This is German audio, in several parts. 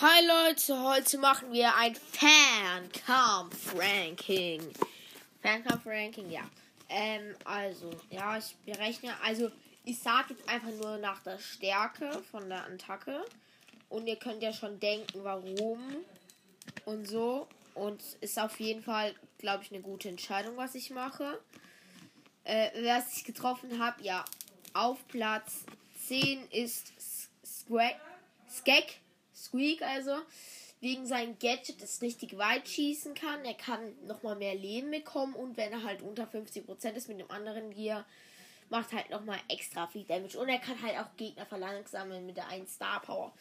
Hi Leute, heute machen wir ein Fernkampf-Ranking. Fernkampf-Ranking, ja. Ähm, also, ja, ich berechne, also ich sage jetzt einfach nur nach der Stärke von der Attacke. Und ihr könnt ja schon denken, warum und so. Und ist auf jeden Fall, glaube ich, eine gute Entscheidung, was ich mache. Äh, was ich getroffen habe, ja, auf Platz 10 ist Skek. Squeak also wegen seinem Gadget das richtig weit schießen kann. Er kann nochmal mehr Leben bekommen und wenn er halt unter 50% ist mit dem anderen Gear, macht halt nochmal extra viel Damage. Und er kann halt auch Gegner verlangsamen mit der 1 Star Power.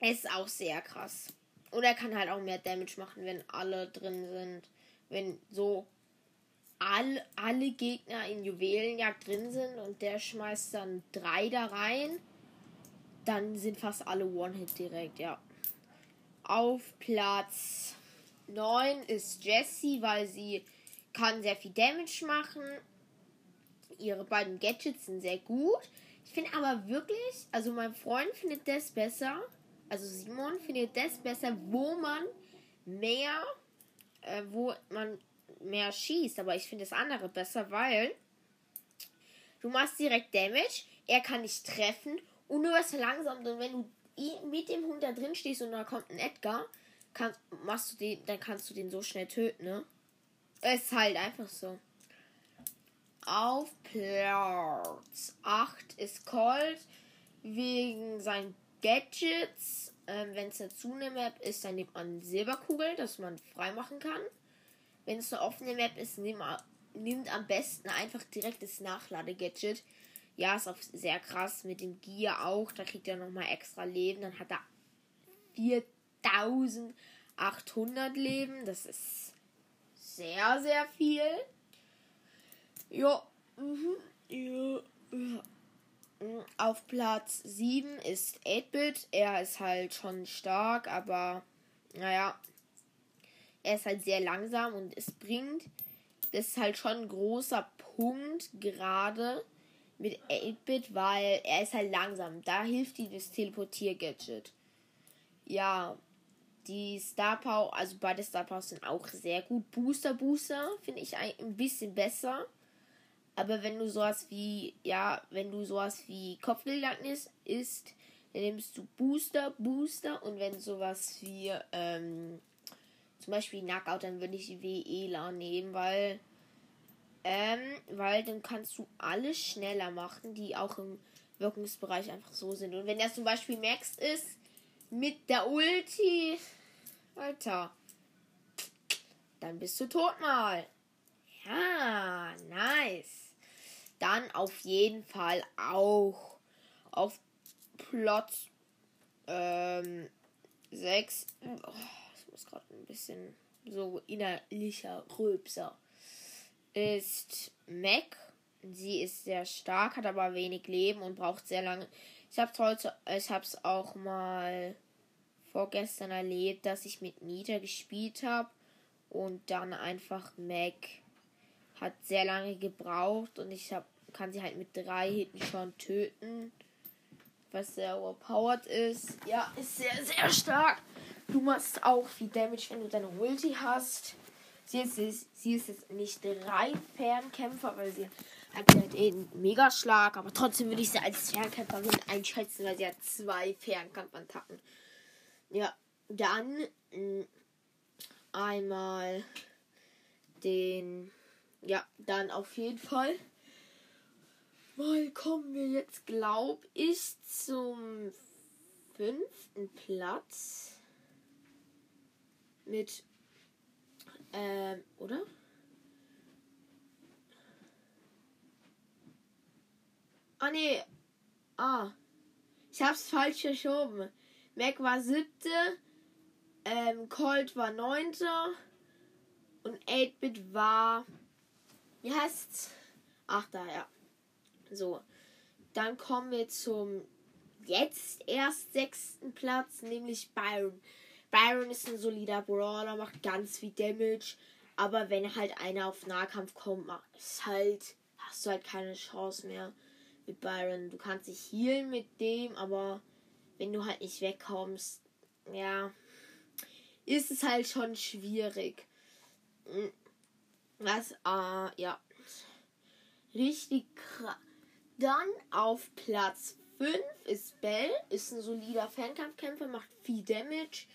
Es ist auch sehr krass. Und er kann halt auch mehr Damage machen, wenn alle drin sind. Wenn so all, alle Gegner in Juwelenjagd drin sind und der schmeißt dann drei da rein dann sind fast alle One-Hit direkt, ja. Auf Platz 9 ist Jessie, weil sie kann sehr viel Damage machen. Ihre beiden Gadgets sind sehr gut. Ich finde aber wirklich, also mein Freund findet das besser. Also Simon findet das besser, wo man mehr, äh, wo man mehr schießt. Aber ich finde das andere besser, weil du machst direkt Damage. Er kann nicht treffen und du wirst langsam, denn wenn du mit dem Hund da drin stehst und da kommt ein Edgar, kann, machst du den, dann kannst du den so schnell töten, ne? Es ist halt einfach so. Auf Platz 8 ist Colt wegen seinen Gadgets. Ähm, Wenn es eine Zune-Map ist, dann nimmt man Silberkugel, dass man frei machen kann. Wenn es eine offene Map ist, nimmt, nimmt am besten einfach direkt das Nachlade-Gadget. Ja, ist auch sehr krass mit dem Gear auch. Da kriegt er nochmal extra Leben. Dann hat er 4800 Leben. Das ist sehr, sehr viel. Ja. Mhm. ja. Auf Platz 7 ist 8-Bit. Er ist halt schon stark, aber naja. Er ist halt sehr langsam und es bringt. Das ist halt schon ein großer Punkt gerade mit 8-Bit, weil er ist halt langsam. Da hilft ihm das Teleportier-Gadget. Ja, die Star Power, also beide Star Powers sind auch sehr gut. Booster Booster finde ich ein bisschen besser. Aber wenn du sowas wie, ja, wenn du sowas wie Kopfgeldnis ist, dann nimmst du Booster, Booster und wenn sowas wie, ähm, zum Beispiel Knockout, dann würde ich WELA nehmen, weil ähm, weil dann kannst du alles schneller machen, die auch im Wirkungsbereich einfach so sind. Und wenn das zum Beispiel Max ist, mit der Ulti, Alter, dann bist du tot mal. Ja, nice. Dann auf jeden Fall auch auf Plot ähm, 6. Oh, ich muss gerade ein bisschen so innerlicher Rülpser ist Mac. Sie ist sehr stark, hat aber wenig Leben und braucht sehr lange. Ich habe heute, ich habe es auch mal vorgestern erlebt, dass ich mit Nita gespielt habe und dann einfach Mac hat sehr lange gebraucht und ich hab, kann sie halt mit drei Hitten schon töten, was sehr overpowered ist. Ja, ist sehr, sehr stark. Du machst auch viel Damage, wenn du deine Ulti hast. Sie ist, sie ist jetzt nicht drei Fernkämpfer, weil sie hat halt einen Megaschlag, aber trotzdem würde ich sie als Fernkämpferin einschätzen, weil sie hat zwei Fernkampfattacken. Ja, dann mh, mm, einmal den, ja, dann auf jeden Fall. Mal kommen wir jetzt, glaube ich, zum fünften Platz mit ähm, oder? Ah, nee. Ah. Ich hab's falsch verschoben. Mac war siebte. Ähm, Colt war neunte. Und 8-Bit war. Wie heißt's? Achter, ja. So. Dann kommen wir zum jetzt erst sechsten Platz, nämlich Byron. Byron ist ein solider Brawler, macht ganz viel Damage. Aber wenn halt einer auf Nahkampf kommt, ist halt, hast du halt keine Chance mehr mit Byron. Du kannst dich healen mit dem, aber wenn du halt nicht wegkommst, ja, ist es halt schon schwierig. Hm. Was, äh, ja. Richtig krass. Dann auf Platz 5 ist Bell. Ist ein solider Fernkampfkämpfer, macht viel Damage.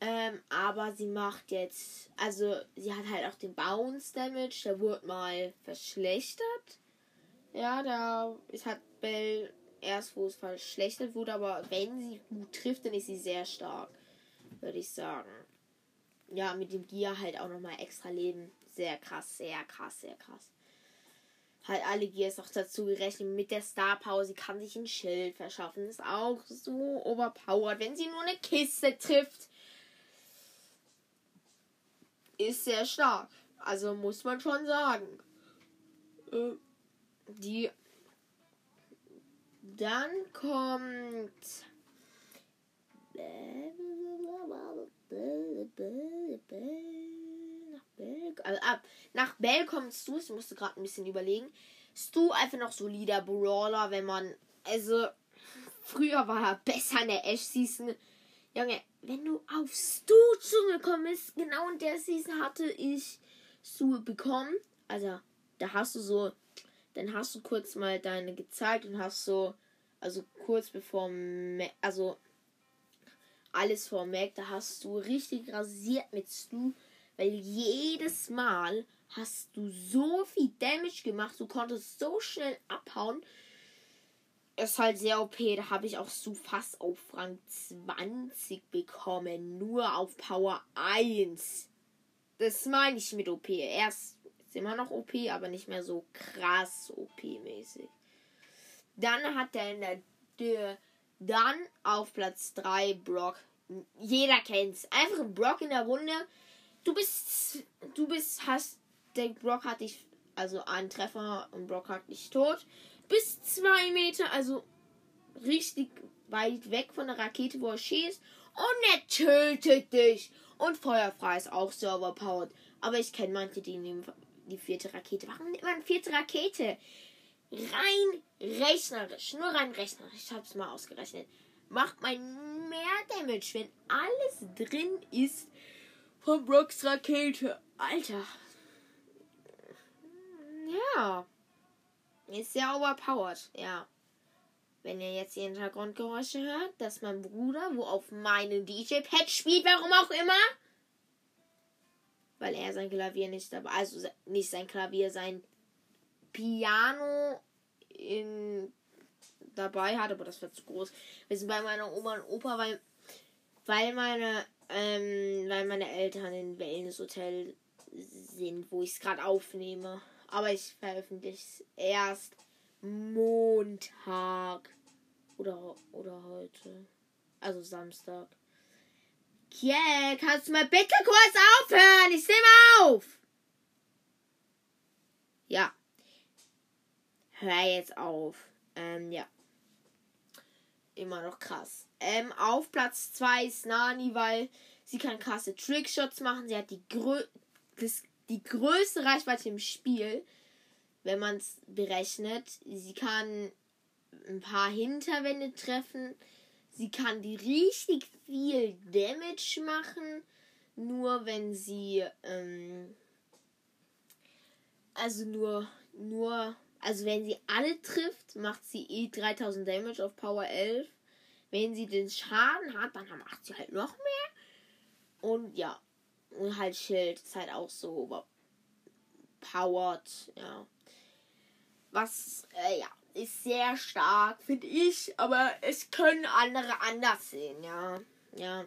Ähm, aber sie macht jetzt, also sie hat halt auch den Bounce Damage, der wurde mal verschlechtert. Ja, da ist hat Bell erst, wo es verschlechtert wurde, aber wenn sie gut trifft, dann ist sie sehr stark, würde ich sagen. Ja, mit dem Gear halt auch nochmal extra Leben. Sehr krass, sehr krass, sehr krass. Halt alle Gears noch dazu gerechnet. Mit der Star Power, sie kann sich ein Schild verschaffen. Ist auch so overpowered. Wenn sie nur eine Kiste trifft, ist sehr stark. Also muss man schon sagen. Äh, die. Dann kommt. Also, ab. Nach Bell kommt Stu. Ich musste gerade ein bisschen überlegen. Stu einfach noch solider Brawler, wenn man. Also. Früher war er besser in der Ash-Season. Junge, wenn du auf Stu zugekommen bist, genau in der Season hatte ich Stu bekommen. Also, da hast du so, dann hast du kurz mal deine gezeigt und hast so, also kurz bevor, also alles vor Mac, da hast du richtig rasiert mit Stu, weil jedes Mal hast du so viel Damage gemacht, du konntest so schnell abhauen ist halt sehr OP. Da habe ich auch so fast auf Rang 20 bekommen. Nur auf Power 1. Das meine ich mit OP. Er ist immer noch OP, aber nicht mehr so krass OP-mäßig. Dann hat er in der, der dann auf Platz 3 Brock. Jeder kennt's. Einfach ein Brock in der Runde. Du bist. Du bist. Hast. Der Brock hat dich. Also einen Treffer und Brock hat dich tot bis zwei Meter, also richtig weit weg von der Rakete, wo er schießt. Und er tötet dich. Und Feuerfrei ist auch so overpowered. Aber ich kenne manche, die nehmen die vierte Rakete. Warum nimmt man vierte Rakete? Rein rechnerisch, nur rein rechnerisch, ich hab's mal ausgerechnet, macht man mehr Damage, wenn alles drin ist von Brocks Rakete. Alter. Ja. Ist sehr overpowered, ja. Wenn ihr jetzt die Hintergrundgeräusche hört, dass mein Bruder, wo auf meinem DJ-Pad spielt, warum auch immer. Weil er sein Klavier nicht dabei, also nicht sein Klavier, sein Piano in dabei hat, aber das wird zu groß. Wir sind bei meiner Oma und Opa, weil, weil meine, ähm, weil meine Eltern in Wellness Hotel sind, wo ich es gerade aufnehme. Aber ich veröffentliche es erst Montag. Oder, oder heute. Also Samstag. Kiel, kannst du mal bitte kurz aufhören? Ich mal auf. Ja. Hör jetzt auf. Ähm, ja. Immer noch krass. Ähm, auf Platz 2 ist Nani, weil sie kann krasse Trickshots machen. Sie hat die grö das die größte Reichweite im Spiel, wenn man es berechnet. Sie kann ein paar Hinterwände treffen. Sie kann die richtig viel Damage machen. Nur wenn sie, ähm, also nur, nur, also wenn sie alle trifft, macht sie eh 3000 Damage auf Power 11. Wenn sie den Schaden hat, dann macht sie halt noch mehr. Und ja, und halt Schild ist halt auch so powered, ja. Was, äh, ja, ist sehr stark, finde ich, aber es können andere anders sehen, ja. Ja.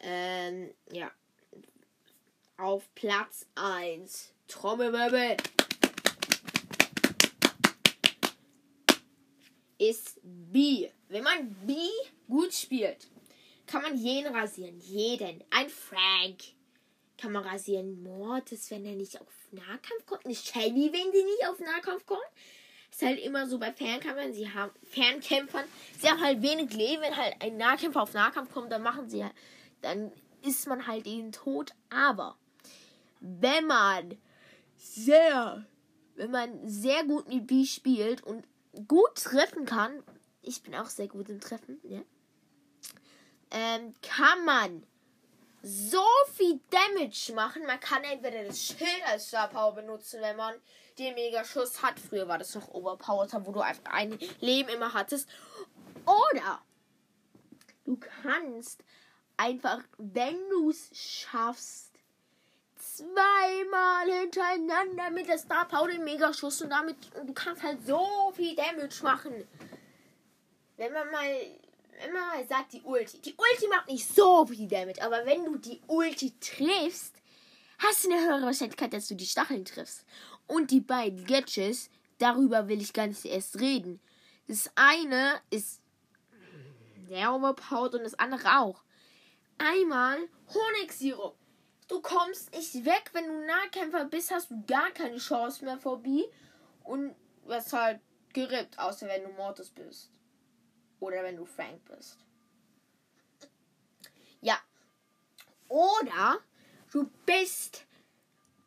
Ähm, ja. Auf Platz 1. Trommelwirbel. Ist B. Wenn man B gut spielt, kann man jeden rasieren. Jeden. Ein Frank kann man rasieren. Mortis, wenn er nicht auf Nahkampf kommt. Nicht Shelly, wenn sie nicht auf Nahkampf kommt. Ist halt immer so bei Fernkämpfern. Sie haben Fernkämpfern. Sie haben halt wenig Leben. Wenn halt ein Nahkämpfer auf Nahkampf kommt, dann machen sie halt. Dann ist man halt ihnen tot. Aber wenn man sehr, wenn man sehr gut mit B spielt und gut treffen kann, ich bin auch sehr gut im Treffen, ja ähm, kann man so viel Damage machen. Man kann entweder das Schild als Star Power benutzen, wenn man den Mega-Schuss hat. Früher war das noch Overpowered, wo du einfach ein Leben immer hattest. Oder du kannst einfach, wenn du es schaffst, zweimal hintereinander mit der Star Power den Megaschuss und damit und du kannst halt so viel Damage machen. Wenn man mal mal sagt die Ulti, die Ulti macht nicht so viel Damage, aber wenn du die Ulti triffst, hast du eine höhere Wahrscheinlichkeit, dass du die Stacheln triffst. Und die beiden Gadgets, darüber will ich gar nicht erst reden. Das eine ist sehr overpowered und das andere auch. Einmal Honigsirup. Du kommst nicht weg, wenn du Nahkämpfer bist, hast du gar keine Chance mehr vor B und wirst halt gerippt, außer wenn du Mortis bist. Oder wenn du Frank bist. Ja. Oder du bist.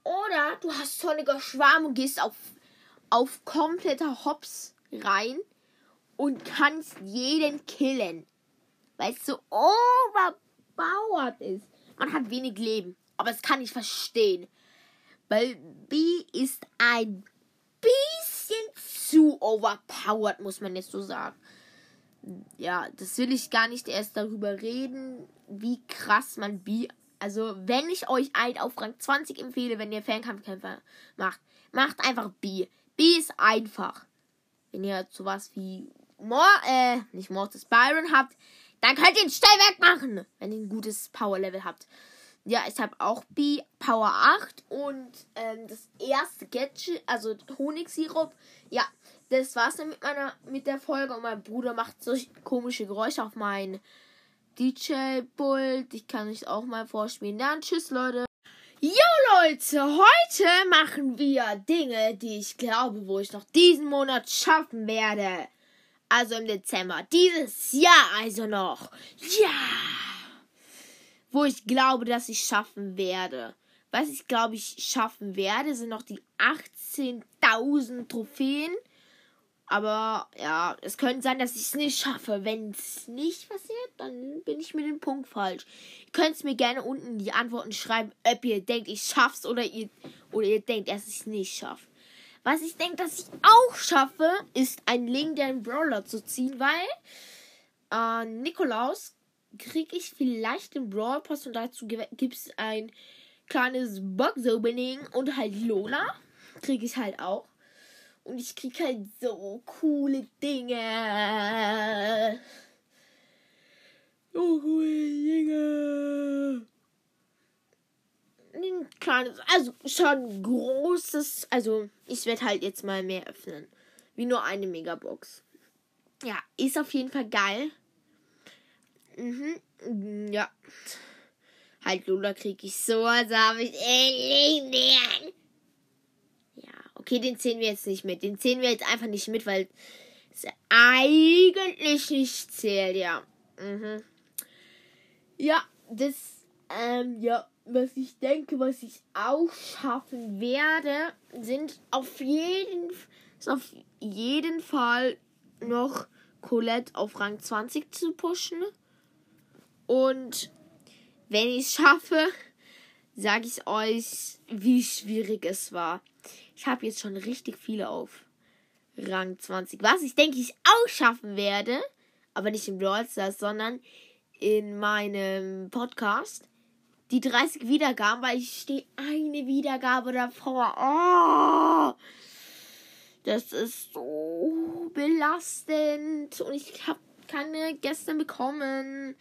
Oder du hast sonniger Schwarm und gehst auf, auf kompletter Hops rein und kannst jeden killen. Weil es so overpowered ist. Man hat wenig Leben. Aber das kann ich verstehen. Weil B ist ein bisschen zu overpowered, muss man jetzt so sagen. Ja, das will ich gar nicht erst darüber reden, wie krass man B. Also, wenn ich euch ein auf Rang 20 empfehle, wenn ihr Fernkampfkämpfer macht, macht einfach B. B ist einfach. Wenn ihr sowas wie Mor äh, nicht Mortis Byron habt, dann könnt ihr ihn schnell wegmachen, wenn ihr ein gutes Power Level habt. Ja, ich habe auch B Power 8 und ähm, das erste Gadget, also Honigsirup. Ja, das war's dann mit meiner mit der Folge und mein Bruder macht solche komische Geräusche auf mein DJ-Pult. Ich kann euch auch mal vorspielen. Dann tschüss, Leute. Jo Leute, heute machen wir Dinge, die ich glaube, wo ich noch diesen Monat schaffen werde. Also im Dezember. Dieses Jahr also noch. Ja wo ich glaube, dass ich schaffen werde. Was ich glaube, ich schaffen werde, sind noch die 18.000 Trophäen. Aber ja, es könnte sein, dass ich es nicht schaffe. Wenn es nicht passiert, dann bin ich mit dem Punkt falsch. Ihr könnt mir gerne unten die Antworten schreiben, ob ihr denkt, ich schaff's oder ihr, oder ihr denkt, dass ich es nicht schaffe. Was ich denke, dass ich auch schaffe, ist einen legendären Brawler zu ziehen, weil äh, Nikolaus kriege ich vielleicht den Brawl Pass und dazu gibt es ein kleines Box Opening und halt Lola kriege ich halt auch. Und ich kriege halt so coole Dinge. So coole Dinge. Ein kleines, also schon großes, also ich werde halt jetzt mal mehr öffnen. Wie nur eine Megabox. Ja, ist auf jeden Fall geil. Mhm. Ja. Halt, Lola krieg ich so, also habe ich. Ja, okay, den zählen wir jetzt nicht mit. Den zählen wir jetzt einfach nicht mit, weil es eigentlich nicht zählt, ja. Mhm. Ja, das, ähm, ja, was ich denke, was ich auch schaffen werde, sind auf jeden, ist auf jeden Fall noch Colette auf Rang 20 zu pushen. Und wenn ich es schaffe, sage ich euch, wie schwierig es war. Ich habe jetzt schon richtig viele auf Rang 20. Was ich denke, ich auch schaffen werde, aber nicht im Brawl Stars, sondern in meinem Podcast. Die 30 Wiedergaben, weil ich stehe eine Wiedergabe davor. Oh, das ist so belastend. Und ich habe keine gestern bekommen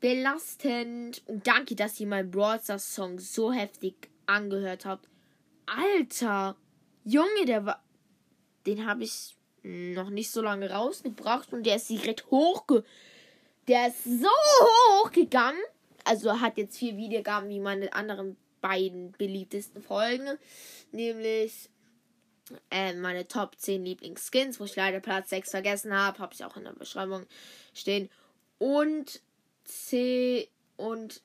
belastend. Und danke, dass ihr meinen Brawl Stars Song so heftig angehört habt. Alter, Junge, der war. Den habe ich noch nicht so lange rausgebracht und der ist direkt hochge. Der ist so hoch gegangen. Also hat jetzt vier Wiedergaben wie meine anderen beiden beliebtesten Folgen. Nämlich äh, meine Top 10 Lieblingsskins, wo ich leider Platz 6 vergessen habe. Habe ich auch in der Beschreibung stehen. Und C und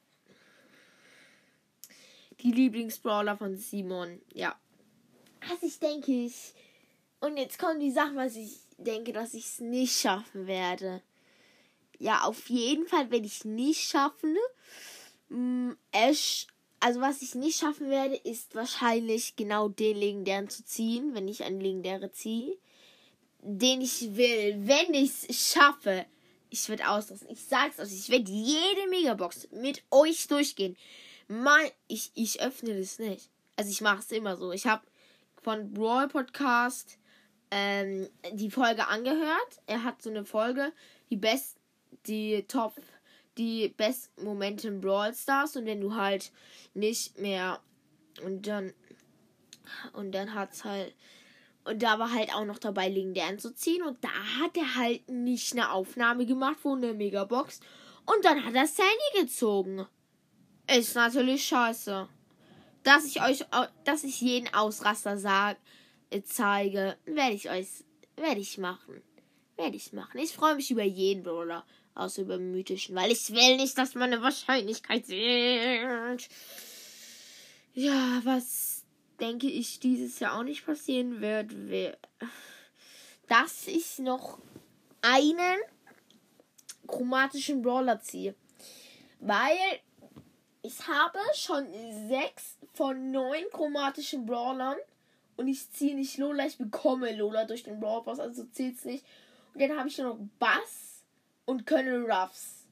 die Lieblingsbrawler von Simon. Ja. Also ich denke ich. Und jetzt kommen die Sachen, was ich denke, dass ich es nicht schaffen werde. ja, auf jeden Fall werde ich nicht schaffen. Mm, Ash, also was ich nicht schaffen werde, ist wahrscheinlich genau den legendären zu ziehen, wenn ich einen legendäre ziehe. Den ich will, wenn ich es schaffe. Ich werde ausrasten. Ich sag's euch, ich werde jede Megabox mit euch durchgehen. Mein, ich, ich öffne das nicht. Also ich mache es immer so. Ich habe von Brawl Podcast ähm, die Folge angehört. Er hat so eine Folge, die best, die Top, die besten Momente in Brawl Stars und wenn du halt nicht mehr und dann und dann hat's halt und da war halt auch noch dabei, legendären zu ziehen. Und da hat er halt nicht eine Aufnahme gemacht von der Megabox. Und dann hat er Sandy gezogen. Ist natürlich scheiße. Dass ich euch, dass ich jeden Ausraster sag, äh, zeige, werde ich euch, werde ich machen. Werde ich machen. Ich freue mich über jeden Brawler. Außer über mythischen, weil ich will nicht, dass meine Wahrscheinlichkeit sinkt. Ja, was denke ich dieses Jahr auch nicht passieren wird, dass ich noch einen chromatischen Brawler ziehe. Weil ich habe schon sechs von neun chromatischen Brawlern und ich ziehe nicht Lola, ich bekomme Lola durch den Brawl Pass, also zählt's nicht. Und dann habe ich nur noch Bass und Colonel Ruffs.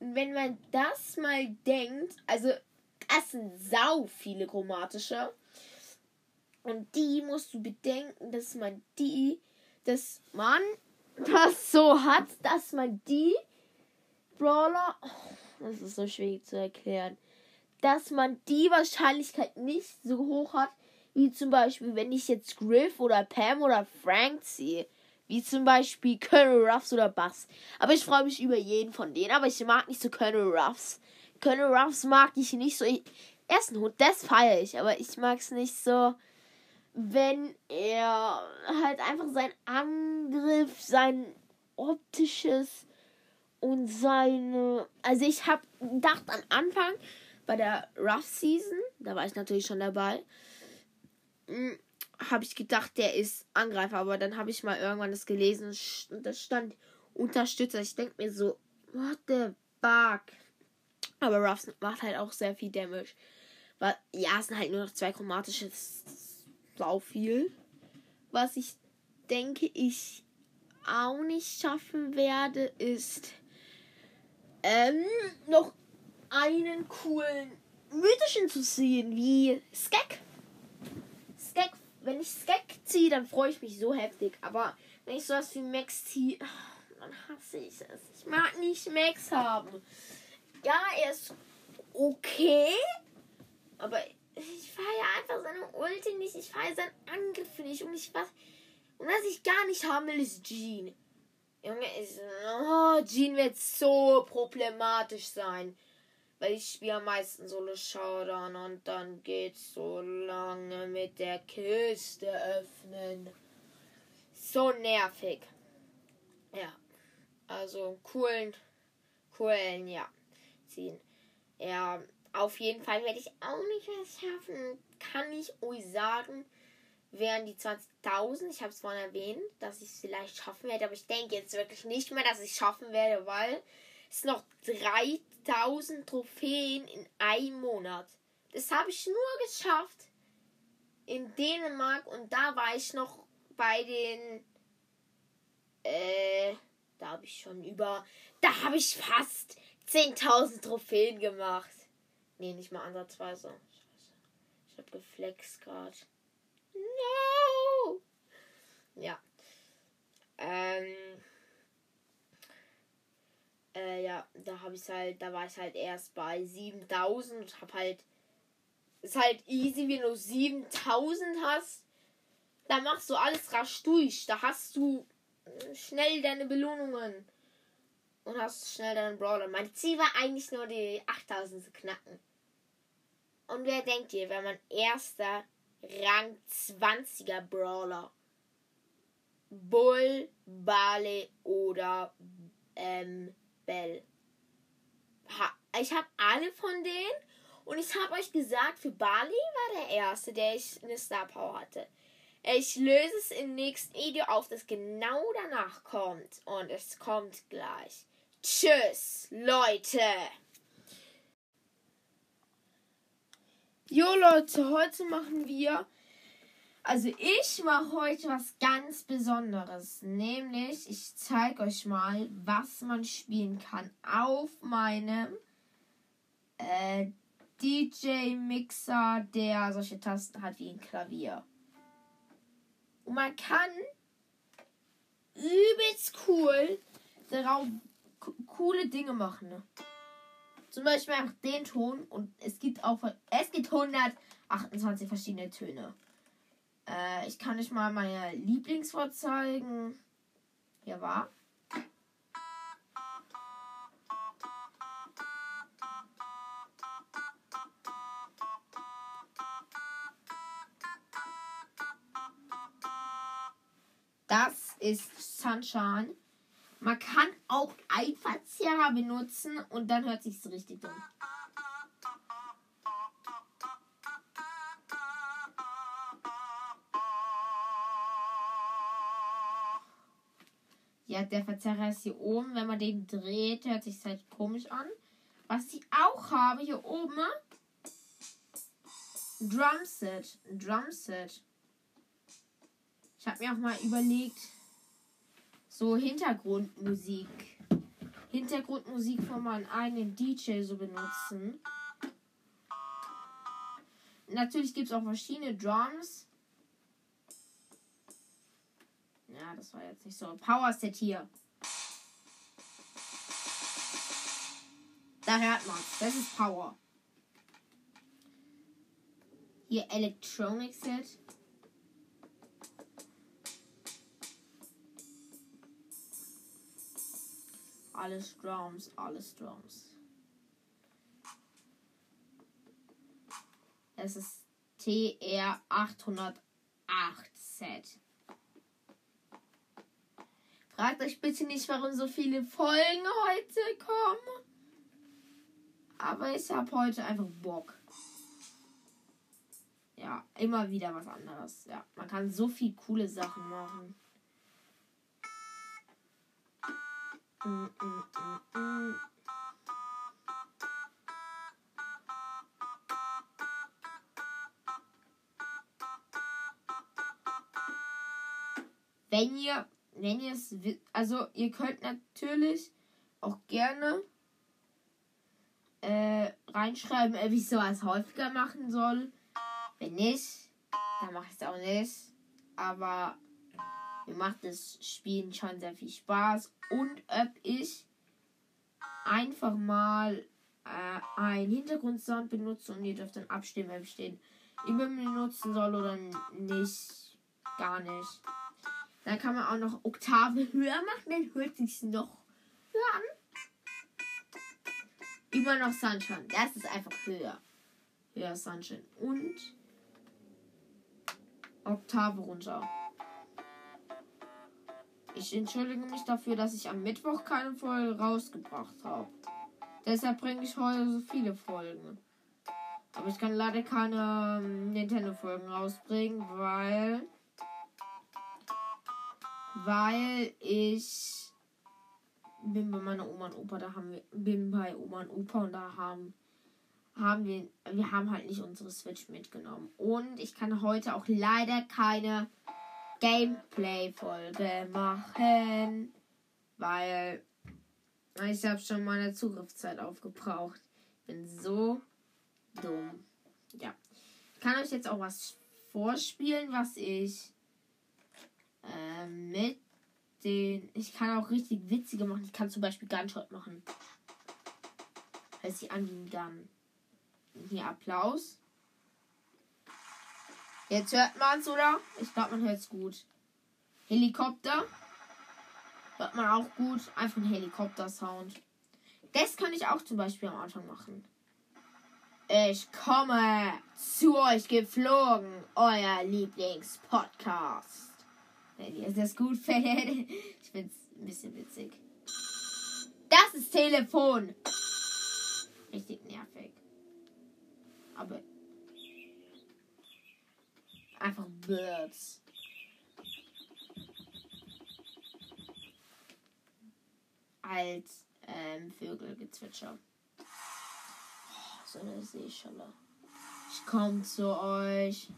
Und wenn man das mal denkt, also das sind sau viele chromatische. Und die musst du bedenken, dass man die, dass man das so hat, dass man die Brawler, oh, das ist so schwierig zu erklären, dass man die Wahrscheinlichkeit nicht so hoch hat, wie zum Beispiel, wenn ich jetzt Griff oder Pam oder Frank ziehe. Wie zum Beispiel Colonel Ruffs oder Bass. Aber ich freue mich über jeden von denen. Aber ich mag nicht so Colonel Ruffs. Colonel Ruffs mag ich nicht so. Ich, er ist ein Hund, das feiere ich. Aber ich mag es nicht so wenn er halt einfach sein Angriff, sein optisches und seine. Also ich habe gedacht am Anfang bei der Rough Season, da war ich natürlich schon dabei, hm, habe ich gedacht, der ist Angreifer, aber dann habe ich mal irgendwann das gelesen und das stand Unterstützer. Ich denke mir so, what the fuck? Aber Ruffs macht halt auch sehr viel Damage. Weil, ja, es sind halt nur noch zwei chromatische sau viel. Was ich denke, ich auch nicht schaffen werde, ist ähm, noch einen coolen mythischen zu ziehen, wie Skek. Skek, wenn ich Skek ziehe, dann freue ich mich so heftig. Aber wenn ich sowas wie Max ziehe, dann hasse ich es. Ich mag nicht Max haben. Ja, er ist okay, aber ich feiere einfach seine Ulti nicht. Ich feiere seinen Angriff nicht. Und ich was. Und was ich gar nicht haben will, ist Jean. Junge, ist. Oh, Jean wird so problematisch sein. Weil ich spiele am meisten Solo Showdown und dann geht's so lange mit der Kiste öffnen. So nervig. Ja. Also coolen, coolen, ja. Ziehen. Ja, auf jeden Fall werde ich auch nicht mehr schaffen. Kann ich euch sagen, wären die 20.000. Ich habe es vorhin erwähnt, dass ich es vielleicht schaffen werde. Aber ich denke jetzt wirklich nicht mehr, dass ich es schaffen werde, weil es noch 3000 Trophäen in einem Monat. Das habe ich nur geschafft in Dänemark und da war ich noch bei den. Äh, da habe ich schon über. Da habe ich fast 10.000 Trophäen gemacht. Nee, nicht mal ansatzweise. Ich hab geflext gerade. No! Ja. Ähm. Äh, ja, da habe ich halt, da war ich halt erst bei 7000 und hab halt. Ist halt easy, wenn du 7000 hast. Da machst du alles rasch durch. Da hast du schnell deine Belohnungen. Und hast schnell deinen Brawler. Mein Ziel war eigentlich nur die 8000 zu knacken. Und wer denkt ihr, wenn man erster Rang 20er Brawler? Bull, Bale oder ähm, Bell. Ha, ich habe alle von denen und ich habe euch gesagt, für Bali war der erste, der ich eine Star Power hatte. Ich löse es im nächsten Video auf, das genau danach kommt. Und es kommt gleich. Tschüss, Leute. Jo Leute, heute machen wir, also ich mache heute was ganz Besonderes, nämlich ich zeige euch mal, was man spielen kann auf meinem äh, DJ-Mixer, der solche Tasten hat wie ein Klavier. Und man kann übelst cool darauf coole Dinge machen. Zum Beispiel einfach den Ton und es gibt auch es gibt 128 verschiedene Töne. Äh, ich kann euch mal meine Lieblingswort zeigen. Hier war. Das ist Sunshine. Man kann auch einfach Verzerrer benutzen und dann hört sich's richtig an. Ja, der Verzerrer ist hier oben. Wenn man den dreht, hört sich halt komisch an. Was ich auch habe hier oben. Drumset. Drumset. Ich habe mir auch mal überlegt, so Hintergrundmusik. Hintergrundmusik von meinem eigenen DJ so benutzen. Natürlich gibt es auch verschiedene Drums. Ja, das war jetzt nicht so. Power Set hier. Da hört man Das ist Power. Hier Electronic Set. Alles Drums, alles Drums. Es ist TR 808 Set. Fragt euch bitte nicht, warum so viele Folgen heute kommen. Aber ich habe heute einfach Bock. Ja, immer wieder was anderes. Ja, man kann so viel coole Sachen machen. Wenn ihr, wenn ihr es, also ihr könnt natürlich auch gerne äh, reinschreiben, wie ich sowas häufiger machen soll. Wenn nicht, dann mache ich es auch nicht. Aber mir macht das Spielen schon sehr viel Spaß. Und ob ich einfach mal äh, einen Hintergrundsound benutze und ihr dürft dann abstimmen, ob ich den immer benutzen soll oder nicht. Gar nicht. Dann kann man auch noch Oktave höher machen, dann hört sich noch höher an. Immer noch Sunshine. Das ist einfach höher. Höher Sunshine. Und Oktave runter. Ich entschuldige mich dafür, dass ich am Mittwoch keine Folge rausgebracht habe. Deshalb bringe ich heute so viele Folgen. Aber ich kann leider keine ähm, Nintendo-Folgen rausbringen, weil. Weil ich bin bei meiner Oma und Opa, da haben wir. Bin bei Oma und Opa und da haben. Haben wir. Wir haben halt nicht unsere Switch mitgenommen. Und ich kann heute auch leider keine Gameplay-Folge machen, weil ich habe schon meine Zugriffszeit aufgebraucht. Bin so dumm. Ja. Ich kann euch jetzt auch was vorspielen, was ich äh, mit den. Ich kann auch richtig witzige machen. Ich kann zum Beispiel Gunshot machen. Heißt sie an wie ein Gun. Hier Applaus. Jetzt hört man es, oder? Ich glaube, man hört es gut. Helikopter. Hört man auch gut. Einfach ein Helikopter-Sound. Das kann ich auch zum Beispiel am Anfang machen. Ich komme zu euch geflogen, euer Lieblingspodcast. Wenn ihr das gut findet. Ich finde es ein bisschen witzig. Das ist Telefon. Richtig nervig. Aber einfach Birds. Als, äh, ähm, Vögelgezwitscher. Oh, so eine Seeschalle. Ich komme zu euch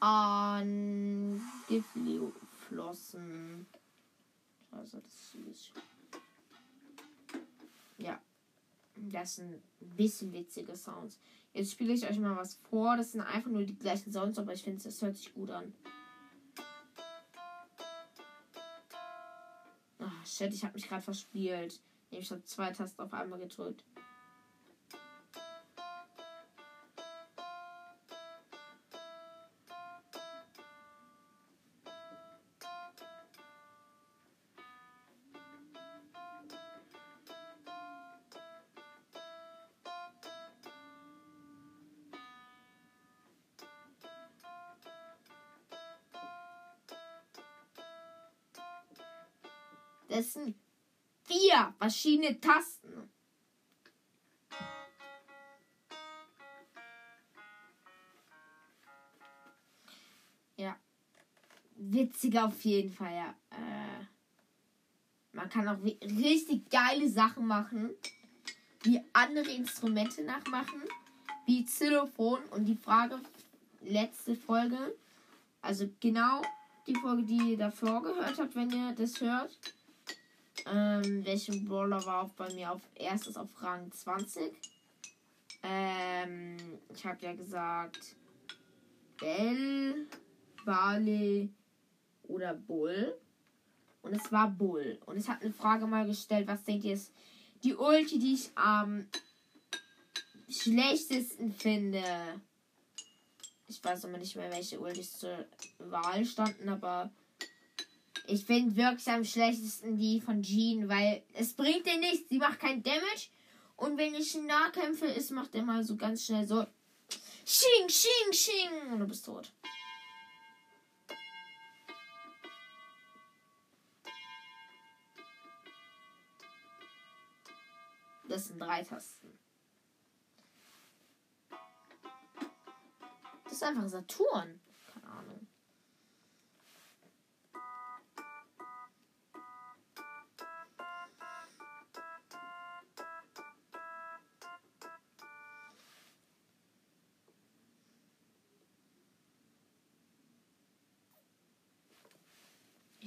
an geflossen. Also das ist süß. Ja. Das sind ein bisschen witzige Sounds. Jetzt spiele ich euch mal was vor. Das sind einfach nur die gleichen Sounds, aber ich finde, es hört sich gut an. Ach, shit, ich habe mich gerade verspielt. Ich habe zwei Tasten auf einmal gedrückt. Das sind vier verschiedene Tasten. Ja. Witzig auf jeden Fall, ja. Äh, man kann auch richtig geile Sachen machen, wie andere Instrumente nachmachen, wie Xylophon und die Frage, letzte Folge, also genau die Folge, die ihr davor gehört habt, wenn ihr das hört. Ähm, welcher Brawler war auch bei mir auf erstes auf Rang 20? Ähm, ich habe ja gesagt Bell, Barley oder Bull. Und es war Bull. Und ich habe eine Frage mal gestellt, was denkt ihr ist die Ulti, die ich am schlechtesten finde? Ich weiß immer nicht mehr, welche Ultis zur Wahl standen, aber ich finde wirklich am schlechtesten die von Jean, weil es bringt dir nichts. Sie macht kein Damage. Und wenn ich Nahkämpfe ist, macht er mal so ganz schnell so. Sching, sching, sching. Und du bist tot. Das sind drei Tasten. Das ist einfach Saturn.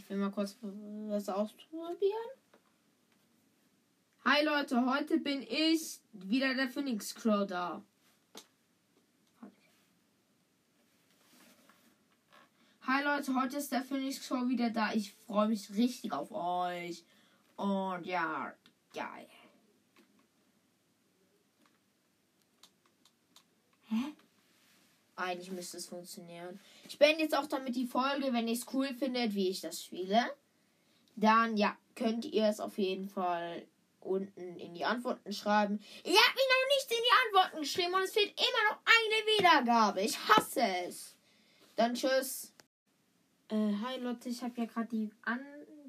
Ich will mal kurz was ausprobieren. Hi Leute, heute bin ich wieder der Phoenix Crow da. Hi Leute, heute ist der Phoenix Crow wieder da. Ich freue mich richtig auf euch. Und ja, geil. Hä? Eigentlich müsste es funktionieren. Ich beende jetzt auch damit die Folge. Wenn ihr es cool findet, wie ich das spiele, dann ja, könnt ihr es auf jeden Fall unten in die Antworten schreiben. Ihr habt mich noch nicht in die Antworten geschrieben und es fehlt immer noch eine Wiedergabe. Ich hasse es. Dann tschüss. Äh, hi Leute, ich habe ja gerade die, an,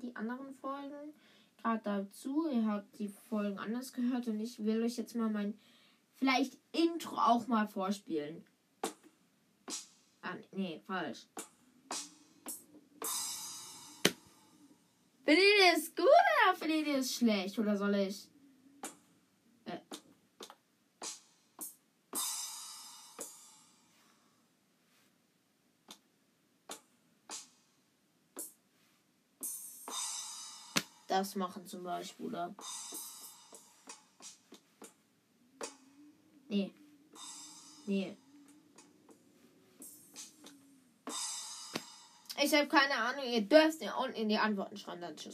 die anderen Folgen gerade dazu. Ihr habt die Folgen anders gehört und ich will euch jetzt mal mein vielleicht Intro auch mal vorspielen. Ah, nee, falsch. Findet ihr das gut oder findet ihr das schlecht? Oder soll ich. Äh. Das machen zum Beispiel, oder? Nee. Nee. Ich habe keine Ahnung. Ihr dürft ja unten in die Antworten schreiben. Dann tschüss.